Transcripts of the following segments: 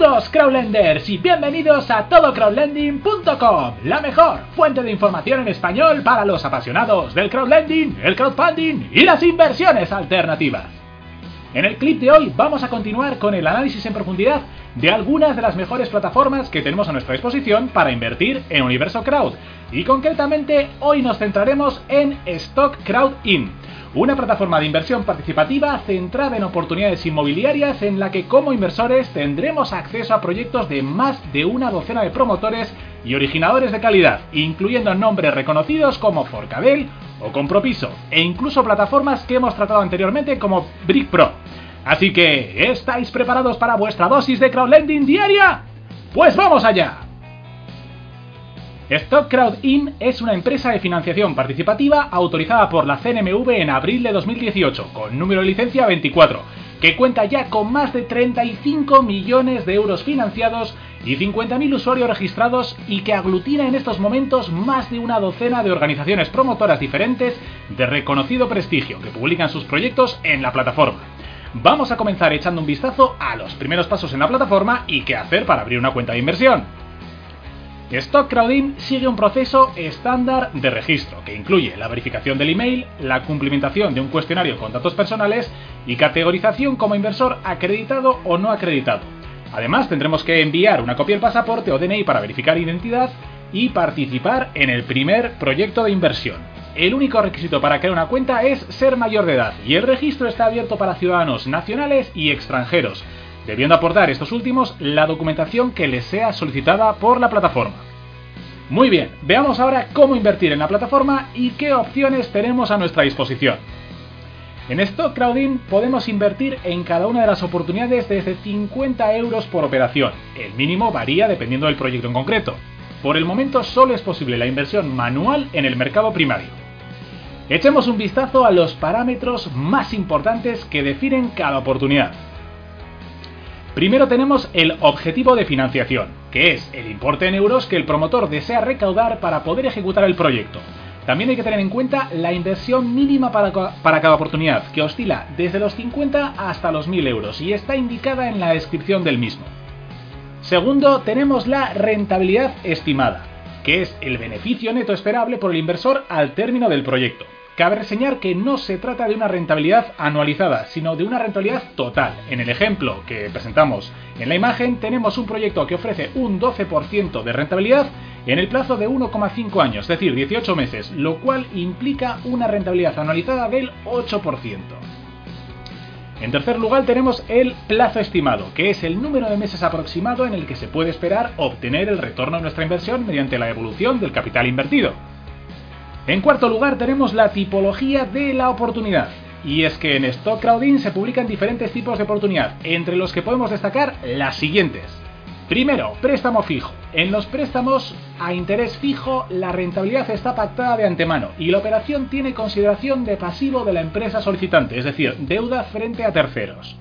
Saludos crowdlenders y bienvenidos a todocrowdlending.com, la mejor fuente de información en español para los apasionados del crowdlending, el crowdfunding y las inversiones alternativas. En el clip de hoy vamos a continuar con el análisis en profundidad de algunas de las mejores plataformas que tenemos a nuestra disposición para invertir en Universo Crowd y concretamente hoy nos centraremos en Stock Crowd In una plataforma de inversión participativa centrada en oportunidades inmobiliarias en la que como inversores tendremos acceso a proyectos de más de una docena de promotores y originadores de calidad, incluyendo nombres reconocidos como Forcadell o Compropiso, e incluso plataformas que hemos tratado anteriormente como Brick Pro. Así que, ¿estáis preparados para vuestra dosis de crowdlending diaria? Pues vamos allá. Stock Crowd In es una empresa de financiación participativa autorizada por la CNMV en abril de 2018, con número de licencia 24, que cuenta ya con más de 35 millones de euros financiados y 50.000 usuarios registrados y que aglutina en estos momentos más de una docena de organizaciones promotoras diferentes de reconocido prestigio que publican sus proyectos en la plataforma. Vamos a comenzar echando un vistazo a los primeros pasos en la plataforma y qué hacer para abrir una cuenta de inversión. Stock Crowdin sigue un proceso estándar de registro que incluye la verificación del email, la cumplimentación de un cuestionario con datos personales y categorización como inversor acreditado o no acreditado. Además, tendremos que enviar una copia del pasaporte o DNI para verificar identidad y participar en el primer proyecto de inversión. El único requisito para crear una cuenta es ser mayor de edad y el registro está abierto para ciudadanos nacionales y extranjeros, debiendo aportar estos últimos la documentación que les sea solicitada por la plataforma. Muy bien, veamos ahora cómo invertir en la plataforma y qué opciones tenemos a nuestra disposición. En Stock Crowding podemos invertir en cada una de las oportunidades desde 50 euros por operación. El mínimo varía dependiendo del proyecto en concreto. Por el momento solo es posible la inversión manual en el mercado primario. Echemos un vistazo a los parámetros más importantes que definen cada oportunidad. Primero tenemos el objetivo de financiación, que es el importe en euros que el promotor desea recaudar para poder ejecutar el proyecto. También hay que tener en cuenta la inversión mínima para, cada oportunidad, que oscila desde los 50 hasta los 1000 euros y está indicada en la descripción del mismo. Segundo, tenemos la rentabilidad estimada, que es el beneficio neto esperable por el inversor al término del proyecto. Cabe reseñar que no se trata de una rentabilidad anualizada, sino de una rentabilidad total. En el ejemplo que presentamos en la imagen tenemos un proyecto que ofrece un 12% de rentabilidad en el plazo de 1,5 años, es decir, 18 meses, lo cual implica una rentabilidad anualizada del 8%. En tercer lugar tenemos el plazo estimado, que es el número de meses aproximado en el que se puede esperar obtener el retorno de nuestra inversión mediante la evolución del capital invertido. En cuarto lugar tenemos la tipología de la oportunidad. Y es que en Stock Crowding se publican diferentes tipos de oportunidad, entre los que podemos destacar las siguientes. Primero, préstamo fijo. En los préstamos a interés fijo, la rentabilidad está pactada de antemano y la operación tiene consideración de pasivo de la empresa solicitante, es decir, deuda frente a terceros.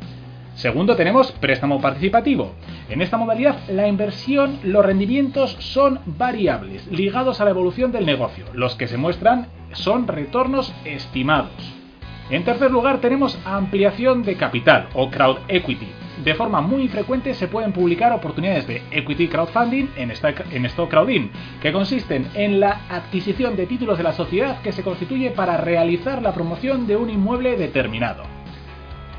Segundo, tenemos préstamo participativo. En esta modalidad, la inversión, los rendimientos son variables, ligados a la evolución del negocio. Los que se muestran son retornos estimados. En tercer lugar, tenemos ampliación de capital o crowd equity. De forma muy frecuente se pueden publicar oportunidades de equity crowdfunding en, stock crowding, que consisten en la adquisición de títulos de la sociedad que se constituye para realizar la promoción de un inmueble determinado.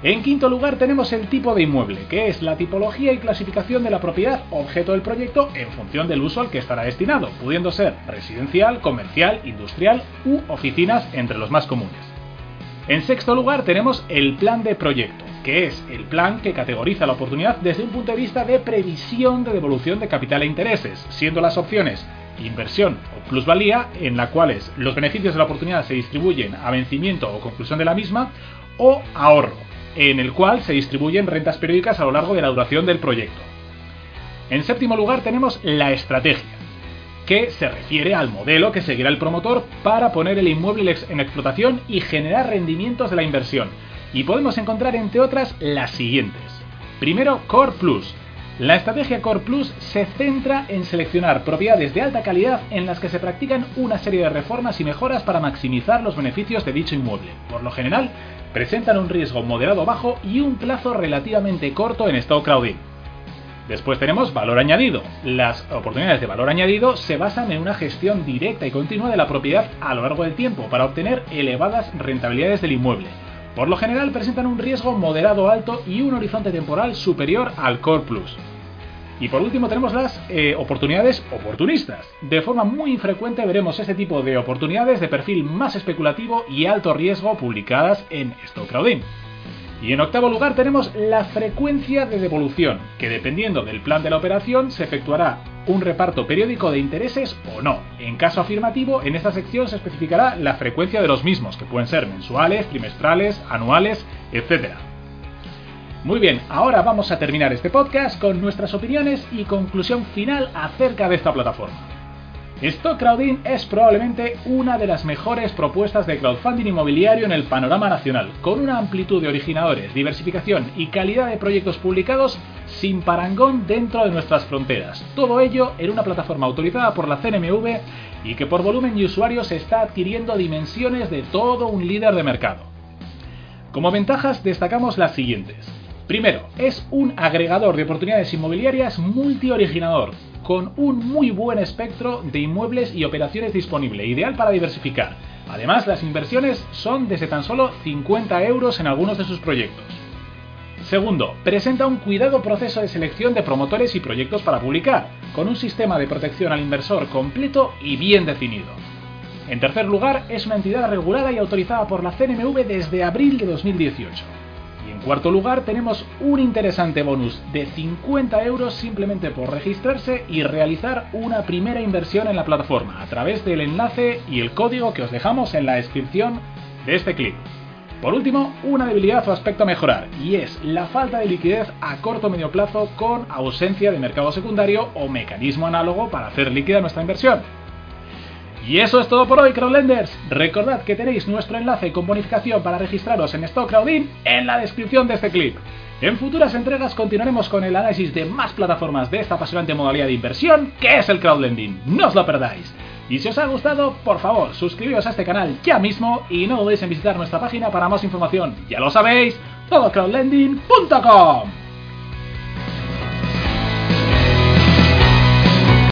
En quinto lugar tenemos el tipo de inmueble, que es la tipología y clasificación de la propiedad objeto del proyecto en función del uso al que estará destinado, pudiendo ser residencial, comercial, industrial u oficinas entre los más comunes. En sexto lugar tenemos el plan de proyecto, que es el plan que categoriza la oportunidad desde un punto de vista de previsión de devolución de capital e intereses, siendo las opciones inversión o plusvalía, en las cuales los beneficios de la oportunidad se distribuyen a vencimiento o conclusión de la misma, o ahorro, en el cual se distribuyen rentas periódicas a lo largo de la duración del proyecto. En séptimo lugar tenemos la estrategia, que se refiere al modelo que seguirá el promotor para poner el inmueble en explotación y generar rendimientos de la inversión. Y podemos encontrar entre otras las siguientes. Primero, Core Plus. La estrategia Core Plus se centra en seleccionar propiedades de alta calidad en las que se practican una serie de reformas y mejoras para maximizar los beneficios de dicho inmueble. Por lo general, presentan un riesgo moderado bajo y un plazo relativamente corto en stock crowding. Después tenemos valor añadido. Las oportunidades de valor añadido se basan en una gestión directa y continua de la propiedad a lo largo del tiempo para obtener elevadas rentabilidades del inmueble. Por lo general presentan un riesgo moderado alto y un horizonte temporal superior al Core Plus. Y por último tenemos las eh, oportunidades oportunistas. De forma muy infrecuente veremos este tipo de oportunidades de perfil más especulativo y alto riesgo publicadas en Crowding. Y en octavo lugar tenemos la frecuencia de devolución, que dependiendo del plan de la operación se efectuará un reparto periódico de intereses o no. En caso afirmativo, en esta sección se especificará la frecuencia de los mismos, que pueden ser mensuales, trimestrales, anuales, etc. Muy bien, ahora vamos a terminar este podcast con nuestras opiniones y conclusión final acerca de esta plataforma. Stock Crowding es probablemente una de las mejores propuestas de crowdfunding inmobiliario en el panorama nacional, con una amplitud de originadores, diversificación y calidad de proyectos publicados sin parangón dentro de nuestras fronteras. Todo ello en una plataforma autorizada por la CNMV y que por volumen de usuarios está adquiriendo dimensiones de todo un líder de mercado. Como ventajas destacamos las siguientes. Primero, es un agregador de oportunidades inmobiliarias multi-originador, con un muy buen espectro de inmuebles y operaciones disponible, ideal para diversificar. Además, las inversiones son desde tan solo 50 euros en algunos de sus proyectos. Segundo, presenta un cuidado proceso de selección de promotores y proyectos para publicar, con un sistema de protección al inversor completo y bien definido. En tercer lugar, es una entidad regulada y autorizada por la CNMV desde abril de 2018. En cuarto lugar tenemos un interesante bonus de 50 euros simplemente por registrarse y realizar una primera inversión en la plataforma a través del enlace y el código que os dejamos en la descripción de este clip. Por último, una debilidad o aspecto a mejorar, y es la falta de liquidez a corto o medio plazo con ausencia de mercado secundario o mecanismo análogo para hacer líquida nuestra inversión. Y eso es todo por hoy, Crowdlenders. Recordad que tenéis nuestro enlace con bonificación para registraros en Stock Crowdin en la descripción de este clip. En futuras entregas continuaremos con el análisis de más plataformas de esta apasionante modalidad de inversión que es el crowdlending. No os lo perdáis. Y si os ha gustado, por favor, suscribíos a este canal ya mismo y no dudéis en visitar nuestra página para más información. Ya lo sabéis, todocrowdlending.com.